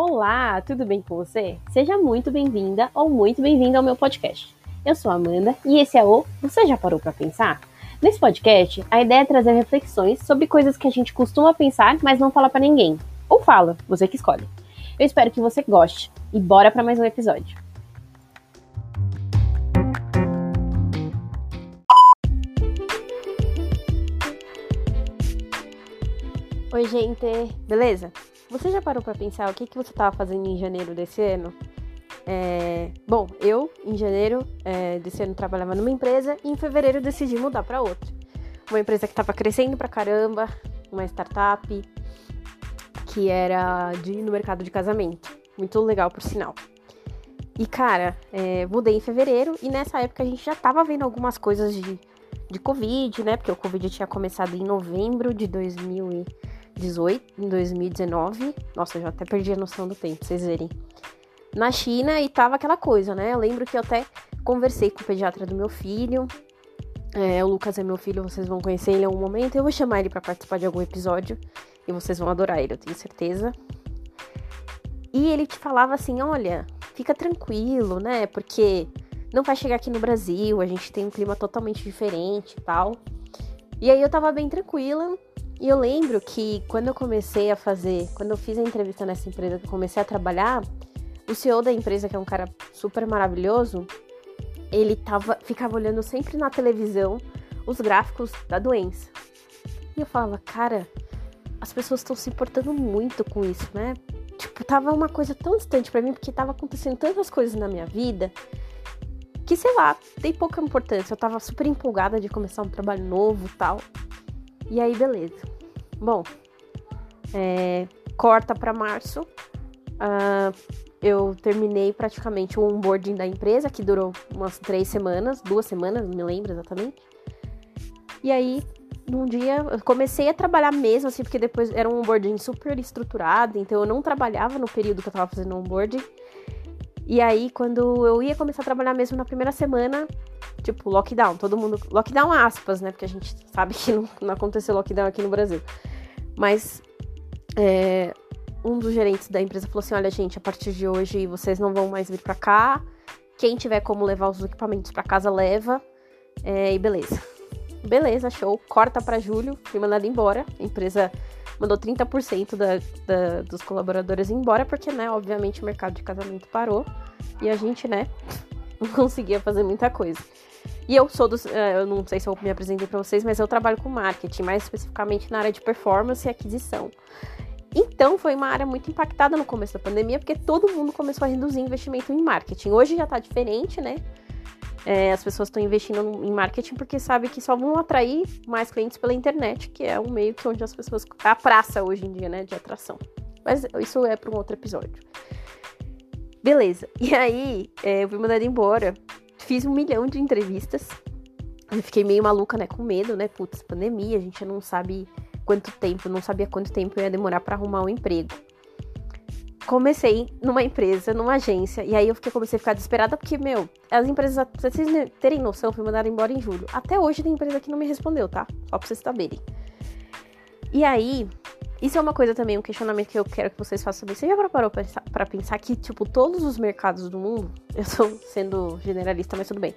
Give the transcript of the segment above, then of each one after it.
Olá, tudo bem com você? Seja muito bem-vinda ou muito bem-vindo ao meu podcast. Eu sou Amanda e esse é o Você já parou para pensar? Nesse podcast, a ideia é trazer reflexões sobre coisas que a gente costuma pensar, mas não fala para ninguém. Ou fala, você que escolhe. Eu espero que você goste e bora para mais um episódio. Oi, gente, beleza? Você já parou para pensar o que, que você estava fazendo em janeiro desse ano? É... Bom, eu, em janeiro é, desse ano, trabalhava numa empresa e em fevereiro decidi mudar para outra. Uma empresa que estava crescendo pra caramba, uma startup que era de, no mercado de casamento. Muito legal, por sinal. E, cara, é, mudei em fevereiro e nessa época a gente já tava vendo algumas coisas de, de Covid, né? Porque o Covid tinha começado em novembro de 2000 2018, em 2019. Nossa, eu já até perdi a noção do tempo, vocês verem. Na China e tava aquela coisa, né? Eu lembro que eu até conversei com o pediatra do meu filho. É, o Lucas é meu filho, vocês vão conhecer ele em algum momento. Eu vou chamar ele para participar de algum episódio e vocês vão adorar ele, eu tenho certeza. E ele te falava assim: olha, fica tranquilo, né? Porque não vai chegar aqui no Brasil, a gente tem um clima totalmente diferente e tal. E aí eu tava bem tranquila, e eu lembro que quando eu comecei a fazer, quando eu fiz a entrevista nessa empresa que eu comecei a trabalhar, o CEO da empresa, que é um cara super maravilhoso, ele tava, ficava olhando sempre na televisão os gráficos da doença. E eu falava, cara, as pessoas estão se importando muito com isso, né? Tipo, tava uma coisa tão distante para mim, porque tava acontecendo tantas coisas na minha vida que, sei lá, tem pouca importância. Eu tava super empolgada de começar um trabalho novo tal. E aí, beleza. Bom, é, corta para março. Uh, eu terminei praticamente o onboarding da empresa, que durou umas três semanas, duas semanas, não me lembro exatamente. E aí, num dia, eu comecei a trabalhar mesmo, assim, porque depois era um onboarding super estruturado, então eu não trabalhava no período que eu tava fazendo onboarding. E aí, quando eu ia começar a trabalhar mesmo na primeira semana, tipo, lockdown, todo mundo. Lockdown aspas, né? Porque a gente sabe que não, não aconteceu lockdown aqui no Brasil. Mas é, um dos gerentes da empresa falou assim: olha, gente, a partir de hoje vocês não vão mais vir para cá. Quem tiver como levar os equipamentos para casa, leva. É, e beleza. Beleza, show. Corta para julho, fui mandado embora. A empresa mandou 30% da, da, dos colaboradores embora, porque, né, obviamente o mercado de casamento parou. E a gente, né, não conseguia fazer muita coisa. E eu sou dos. Eh, eu não sei se eu me apresentei para vocês, mas eu trabalho com marketing, mais especificamente na área de performance e aquisição. Então, foi uma área muito impactada no começo da pandemia, porque todo mundo começou a reduzir investimento em marketing. Hoje já tá diferente, né? É, as pessoas estão investindo em marketing porque sabem que só vão atrair mais clientes pela internet, que é um meio que onde as pessoas. a praça hoje em dia, né? De atração. Mas isso é para um outro episódio. Beleza. E aí, é, eu fui mandada embora Fiz um milhão de entrevistas. Eu fiquei meio maluca, né? Com medo, né? Putz, pandemia, a gente não sabe quanto tempo, não sabia quanto tempo ia demorar para arrumar um emprego. Comecei numa empresa, numa agência, e aí eu fiquei, comecei a ficar desesperada porque, meu, as empresas, pra vocês terem noção, fui mandada embora em julho. Até hoje tem empresa que não me respondeu, tá? Só pra vocês saberem. E aí, isso é uma coisa também, um questionamento que eu quero que vocês façam também. Você já preparou para pensar que, tipo, todos os mercados do mundo, eu estou sendo generalista, mas tudo bem.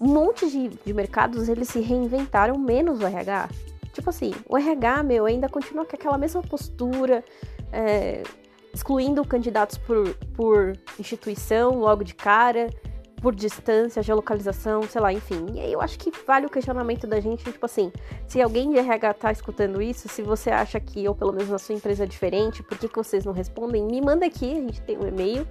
Um monte de, de mercados, eles se reinventaram, menos o RH. Tipo assim, o RH, meu, ainda continua com aquela mesma postura, é, excluindo candidatos por, por instituição logo de cara por distância, geolocalização, sei lá, enfim. E aí eu acho que vale o questionamento da gente, tipo assim, se alguém de RH tá escutando isso, se você acha que, ou pelo menos na sua empresa é diferente, por que, que vocês não respondem? Me manda aqui, a gente tem um e-mail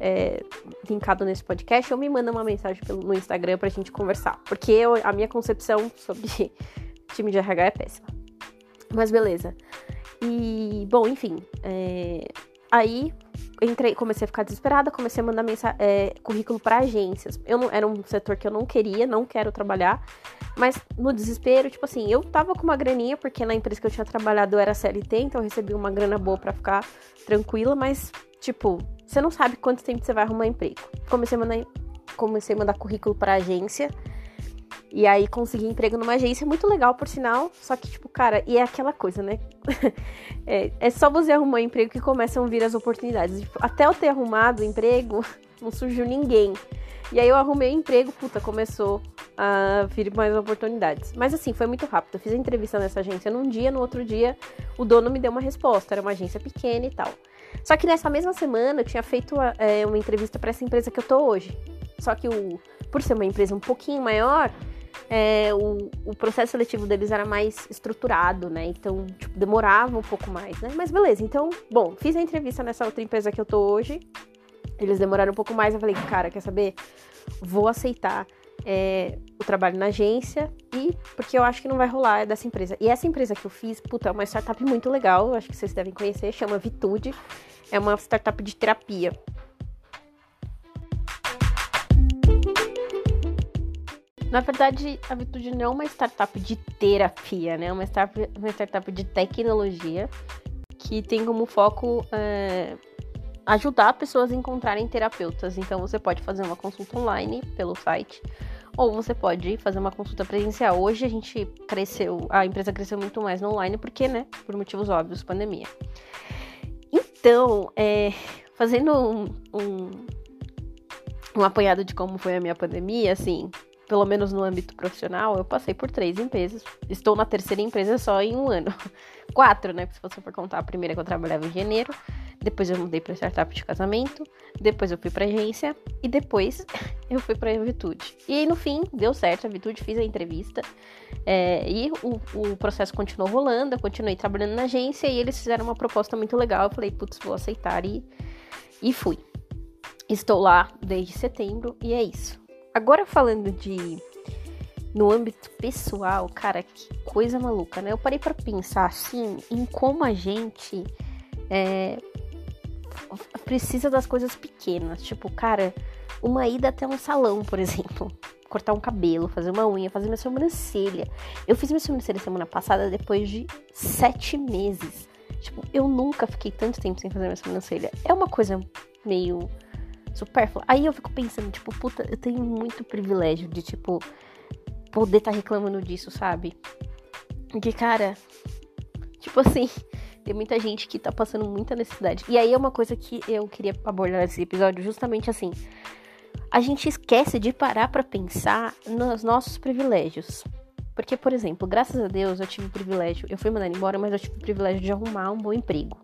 é, linkado nesse podcast, ou me manda uma mensagem pelo, no Instagram pra gente conversar. Porque eu, a minha concepção sobre time de RH é péssima. Mas beleza. E, bom, enfim. É, aí entrei, comecei a ficar desesperada, comecei a mandar mensagem, é, currículo para agências. Eu não, era um setor que eu não queria, não quero trabalhar, mas no desespero, tipo assim, eu tava com uma graninha, porque na empresa que eu tinha trabalhado eu era CLT, então eu recebi uma grana boa para ficar tranquila, mas, tipo, você não sabe quanto tempo você vai arrumar emprego. Comecei a mandar, comecei a mandar currículo para agência. E aí consegui emprego numa agência muito legal, por sinal. Só que, tipo, cara, e é aquela coisa, né? é, é, só você arrumar um emprego que começam a vir as oportunidades. Tipo, até eu ter arrumado o emprego, não surgiu ninguém. E aí eu arrumei emprego, puta, começou a vir mais oportunidades. Mas assim, foi muito rápido. Eu fiz a entrevista nessa agência num dia, no outro dia o dono me deu uma resposta. Era uma agência pequena e tal. Só que nessa mesma semana eu tinha feito é, uma entrevista para essa empresa que eu tô hoje. Só que o, por ser uma empresa um pouquinho maior, é, o, o, processo seletivo deles era mais estruturado, né? Então, tipo, demorava um pouco mais, né? Mas beleza, então, bom, fiz a entrevista nessa outra empresa que eu tô hoje. Eles demoraram um pouco mais, eu falei, cara, quer saber? Vou aceitar é, o trabalho na agência e porque eu acho que não vai rolar dessa empresa. E essa empresa que eu fiz, puta, é uma startup muito legal, acho que vocês devem conhecer, chama Vitude. É uma startup de terapia. Na verdade, a Vitude não é uma startup de terapia, né? É uma startup, uma startup de tecnologia que tem como foco é, ajudar pessoas a encontrarem terapeutas. Então, você pode fazer uma consulta online pelo site ou você pode fazer uma consulta presencial. Hoje a gente cresceu, a empresa cresceu muito mais no online porque, né, por motivos óbvios, pandemia. Então, é, fazendo um, um, um apanhado de como foi a minha pandemia, assim, pelo menos no âmbito profissional, eu passei por três empresas. Estou na terceira empresa só em um ano. Quatro, né? Se você for contar, a primeira que eu trabalhava em janeiro, depois eu mudei para startup de casamento, depois eu fui para agência e depois eu fui para a Vitude. E aí, no fim, deu certo, a Vitude fiz a entrevista é, e o, o processo continuou rolando, eu continuei trabalhando na agência e eles fizeram uma proposta muito legal. Eu falei, putz, vou aceitar e, e fui. Estou lá desde setembro e é isso. Agora falando de no âmbito pessoal, cara, que coisa maluca, né? Eu parei para pensar assim em como a gente é, precisa das coisas pequenas, tipo, cara, uma ida até um salão, por exemplo, cortar um cabelo, fazer uma unha, fazer minha sobrancelha. Eu fiz minha sobrancelha semana passada depois de sete meses. Tipo, eu nunca fiquei tanto tempo sem fazer minha sobrancelha. É uma coisa meio supérflua. Aí eu fico pensando, tipo, puta, eu tenho muito privilégio de, tipo, poder estar tá reclamando disso, sabe? Porque, cara, tipo assim, tem muita gente que tá passando muita necessidade. E aí é uma coisa que eu queria abordar nesse episódio, justamente assim. A gente esquece de parar para pensar nos nossos privilégios. Porque, por exemplo, graças a Deus eu tive o privilégio, eu fui mandada embora, mas eu tive o privilégio de arrumar um bom emprego.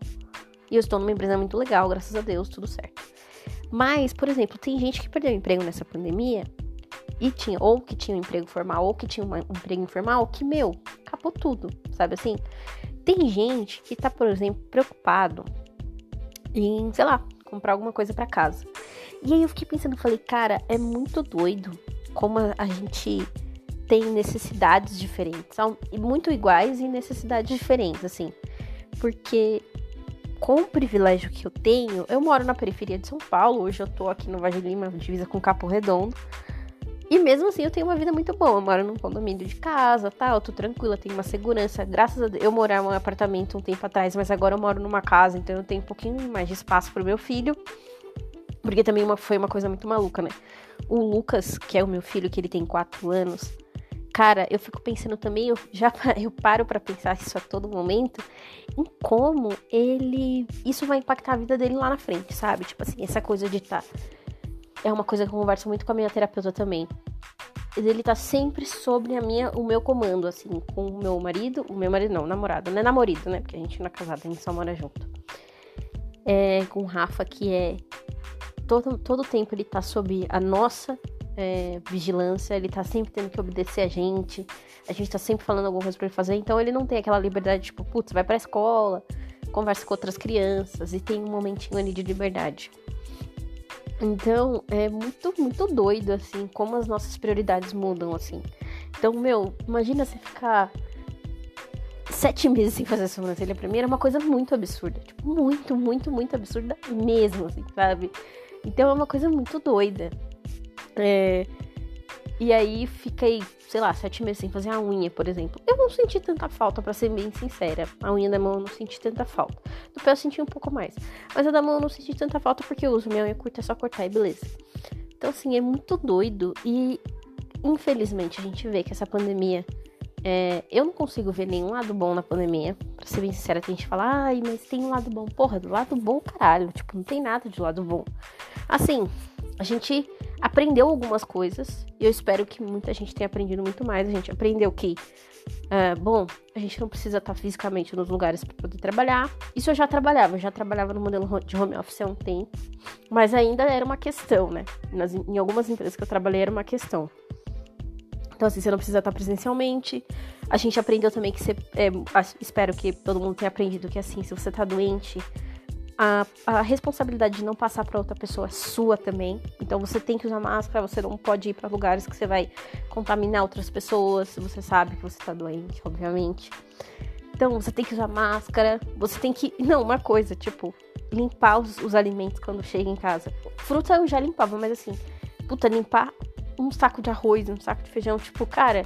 E eu estou numa empresa muito legal, graças a Deus, tudo certo. Mas, por exemplo, tem gente que perdeu emprego nessa pandemia e tinha, ou que tinha um emprego formal, ou que tinha um emprego informal, que, meu, acabou tudo, sabe assim? Tem gente que tá, por exemplo, preocupado em, sei lá, comprar alguma coisa para casa. E aí eu fiquei pensando, falei, cara, é muito doido como a gente tem necessidades diferentes, muito iguais e necessidades diferentes, assim. Porque com o privilégio que eu tenho, eu moro na periferia de São Paulo, hoje eu tô aqui no Vale Lima, divisa com Capo Redondo. E mesmo assim eu tenho uma vida muito boa. Eu moro num condomínio de casa, tá? Eu tô tranquila, tenho uma segurança. Graças a Deus, eu morava em um apartamento um tempo atrás, mas agora eu moro numa casa, então eu tenho um pouquinho mais de espaço pro meu filho. Porque também uma, foi uma coisa muito maluca, né? O Lucas, que é o meu filho, que ele tem 4 anos, cara, eu fico pensando também, eu já eu paro para pensar isso a todo momento, em como ele. Isso vai impactar a vida dele lá na frente, sabe? Tipo assim, essa coisa de estar. Tá, é uma coisa que eu converso muito com a minha terapeuta também. Ele tá sempre sobre a minha, o meu comando, assim, com o meu marido, o meu marido não, namorado, não é namorado, né? Porque a gente não é casado, a gente só mora junto. É, com o Rafa, que é todo, todo tempo ele tá sob a nossa é, vigilância, ele tá sempre tendo que obedecer a gente, a gente tá sempre falando alguma coisa pra ele fazer, então ele não tem aquela liberdade, tipo, putz, vai pra escola, conversa com outras crianças e tem um momentinho ali de liberdade. Então, é muito, muito doido, assim, como as nossas prioridades mudam, assim. Então, meu, imagina você ficar sete meses sem fazer sobrancelha pra mim era uma coisa muito absurda. Tipo, muito, muito, muito absurda mesmo, assim, sabe? Então é uma coisa muito doida. É, e aí fiquei, sei lá, sete meses sem fazer a unha, por exemplo. Eu não senti tanta falta, para ser bem sincera. A unha da mão eu não senti tanta falta. Do pé eu senti um pouco mais. Mas a da mão eu não senti tanta falta porque eu uso minha unha curta, é só cortar e beleza. Então, assim, é muito doido. E infelizmente, a gente vê que essa pandemia. É, eu não consigo ver nenhum lado bom na pandemia. Pra ser bem sincera, tem gente que fala, ai, mas tem um lado bom. Porra, do lado bom, caralho. Tipo, não tem nada de lado bom. Assim, a gente aprendeu algumas coisas. E eu espero que muita gente tenha aprendido muito mais. A gente aprendeu que é, bom, a gente não precisa estar fisicamente nos lugares para poder trabalhar. Isso eu já trabalhava, eu já trabalhava no modelo de home office há um tempo, mas ainda era uma questão, né? Nas, em algumas empresas que eu trabalhei era uma questão. Então, assim, você não precisa estar presencialmente. A gente aprendeu também que você. É, espero que todo mundo tenha aprendido que, assim, se você tá doente, a, a responsabilidade de não passar para outra pessoa é sua também. Então você tem que usar máscara, você não pode ir para lugares que você vai contaminar outras pessoas, você sabe que você tá doente, obviamente. Então você tem que usar máscara, você tem que. Não, uma coisa, tipo, limpar os, os alimentos quando chega em casa. Fruta eu já limpava, mas assim, puta, limpar um saco de arroz, um saco de feijão, tipo, cara.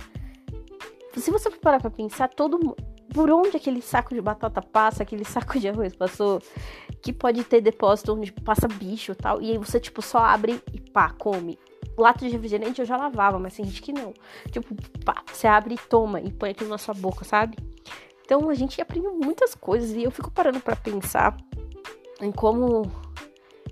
Se você parar pra pensar, todo por onde aquele saco de batata passa, aquele saco de arroz passou, que pode ter depósito onde passa bicho e tal, e aí você, tipo, só abre e pá, come. Lato de refrigerante eu já lavava, mas tem gente que não. Tipo, pá, você abre e toma e põe aquilo na sua boca, sabe? Então a gente aprendeu muitas coisas e eu fico parando para pensar em como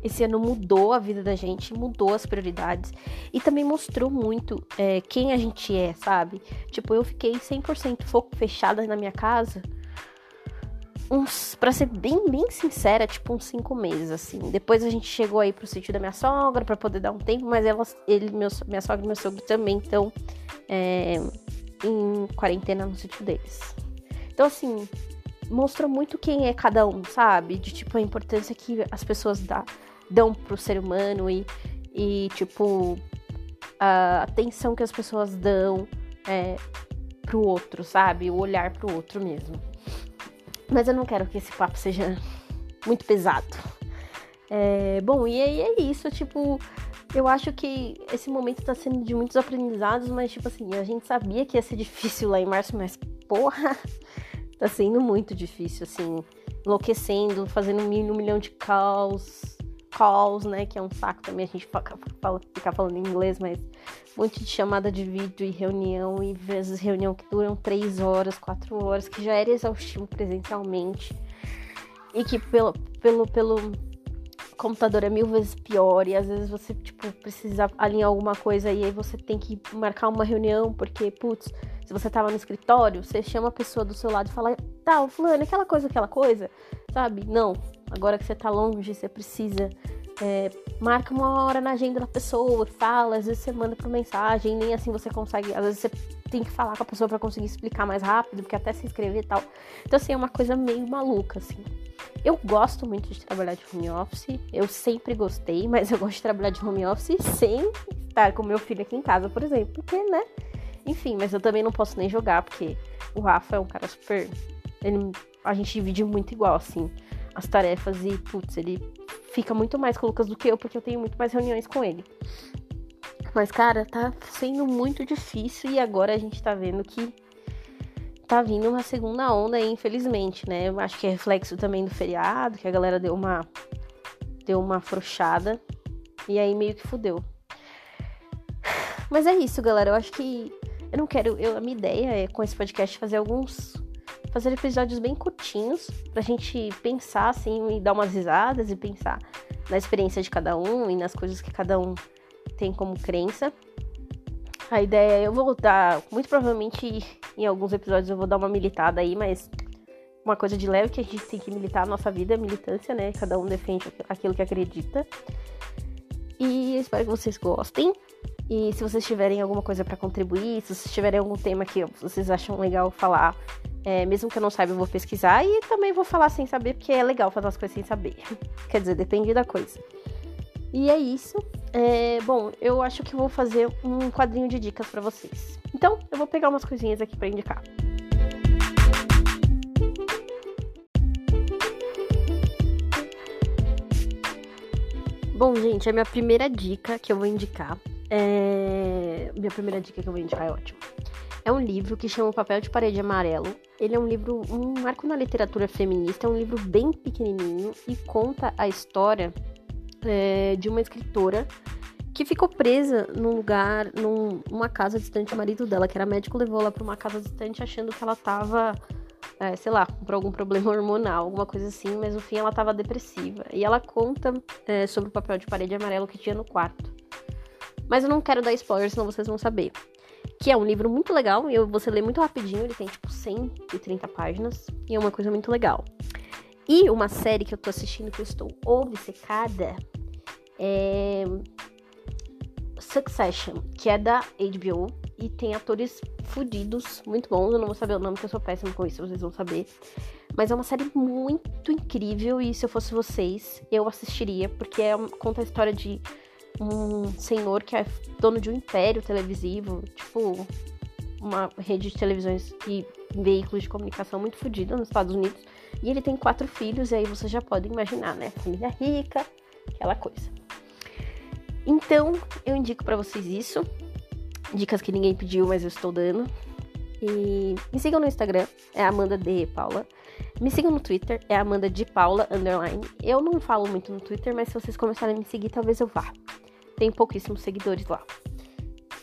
esse ano mudou a vida da gente, mudou as prioridades e também mostrou muito é, quem a gente é, sabe? Tipo, eu fiquei 100% foco fechada na minha casa uns, pra ser bem, bem sincera, tipo uns cinco meses, assim. Depois a gente chegou aí pro sítio da minha sogra para poder dar um tempo, mas ela, ele, meu, minha sogra e meu sogro também estão é, em quarentena no sítio deles. Então, assim, mostra muito quem é cada um, sabe? De tipo a importância que as pessoas dá, dão pro ser humano e, e tipo, a atenção que as pessoas dão é, pro outro, sabe? O olhar pro outro mesmo. Mas eu não quero que esse papo seja muito pesado. É, bom, e aí é isso, tipo, eu acho que esse momento tá sendo de muitos aprendizados, mas, tipo assim, a gente sabia que ia ser difícil lá em março, mas, porra, tá sendo muito difícil, assim, enlouquecendo, fazendo um milhão de calls, calls, né? Que é um saco também a gente ficar falando em inglês, mas muito de chamada de vídeo e reunião, e vezes reunião que duram três horas, quatro horas, que já era exaustivo presencialmente. E que pelo, pelo, pelo computador é mil vezes pior, e às vezes você, tipo, precisa alinhar alguma coisa e aí você tem que marcar uma reunião, porque, putz, se você tava no escritório, você chama a pessoa do seu lado e fala, tá, fulano, aquela coisa, aquela coisa, sabe? Não, Agora que você tá longe, você precisa. É, marca uma hora na agenda da pessoa, fala, às vezes você manda por mensagem, nem assim você consegue. Às vezes você tem que falar com a pessoa para conseguir explicar mais rápido, porque até se inscrever e tal. Então, assim, é uma coisa meio maluca, assim. Eu gosto muito de trabalhar de home office, eu sempre gostei, mas eu gosto de trabalhar de home office sem estar com meu filho aqui em casa, por exemplo, porque, né? Enfim, mas eu também não posso nem jogar, porque o Rafa é um cara super. Ele, a gente divide muito igual, assim as tarefas e, putz, ele fica muito mais com o Lucas do que eu, porque eu tenho muito mais reuniões com ele. Mas, cara, tá sendo muito difícil e agora a gente tá vendo que tá vindo uma segunda onda aí, infelizmente, né? Eu acho que é reflexo também do feriado, que a galera deu uma deu uma afrouxada e aí meio que fudeu. Mas é isso, galera. Eu acho que eu não quero, eu, a minha ideia é com esse podcast fazer alguns fazer episódios bem curtinhos pra gente pensar assim e dar umas risadas e pensar na experiência de cada um e nas coisas que cada um tem como crença. A ideia é eu vou dar, muito provavelmente em alguns episódios eu vou dar uma militada aí, mas uma coisa de leve que a gente tem que militar a nossa vida, militância, né? Cada um defende aquilo que acredita. E espero que vocês gostem. E se vocês tiverem alguma coisa para contribuir, se vocês tiverem algum tema que vocês acham legal falar, é, mesmo que eu não saiba, eu vou pesquisar e também vou falar sem saber, porque é legal fazer as coisas sem saber. Quer dizer, depende da coisa. E é isso. É, bom, eu acho que vou fazer um quadrinho de dicas para vocês. Então, eu vou pegar umas coisinhas aqui para indicar. Bom, gente, a minha primeira dica que eu vou indicar é. Minha primeira dica que eu vou indicar é ótimo. É um livro que chama O Papel de Parede Amarelo. Ele é um livro, um marco na literatura feminista, é um livro bem pequenininho e conta a história é, de uma escritora que ficou presa num lugar, num, numa casa distante. O marido dela, que era médico, levou ela para uma casa distante achando que ela tava, é, sei lá, por algum problema hormonal, alguma coisa assim, mas no fim ela tava depressiva. E ela conta é, sobre o papel de parede amarelo que tinha no quarto. Mas eu não quero dar spoiler, senão vocês vão saber. Que é um livro muito legal, e você lê muito rapidinho, ele tem tipo 130 páginas, e é uma coisa muito legal. E uma série que eu tô assistindo que eu estou obcecada é Succession, que é da HBO e tem atores fudidos, muito bons. Eu não vou saber o nome, porque eu sou péssima com isso, vocês vão saber. Mas é uma série muito incrível e se eu fosse vocês, eu assistiria, porque é, conta a história de um senhor que é dono de um império televisivo, tipo uma rede de televisões e veículos de comunicação muito fodida nos Estados Unidos. E ele tem quatro filhos, e aí você já pode imaginar, né? Família rica, aquela coisa. Então, eu indico para vocês isso. Dicas que ninguém pediu, mas eu estou dando. E me sigam no Instagram, é Amanda de Paula. Me sigam no Twitter, é Amanda de Paula underline. Eu não falo muito no Twitter, mas se vocês começarem a me seguir, talvez eu vá. Tem pouquíssimos seguidores lá.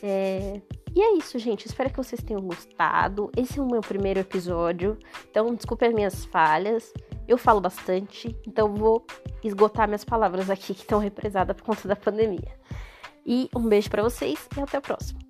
É... E é isso, gente. Espero que vocês tenham gostado. Esse é o meu primeiro episódio. Então, desculpe as minhas falhas. Eu falo bastante, então vou esgotar minhas palavras aqui que estão represadas por conta da pandemia. E um beijo para vocês e até o próximo.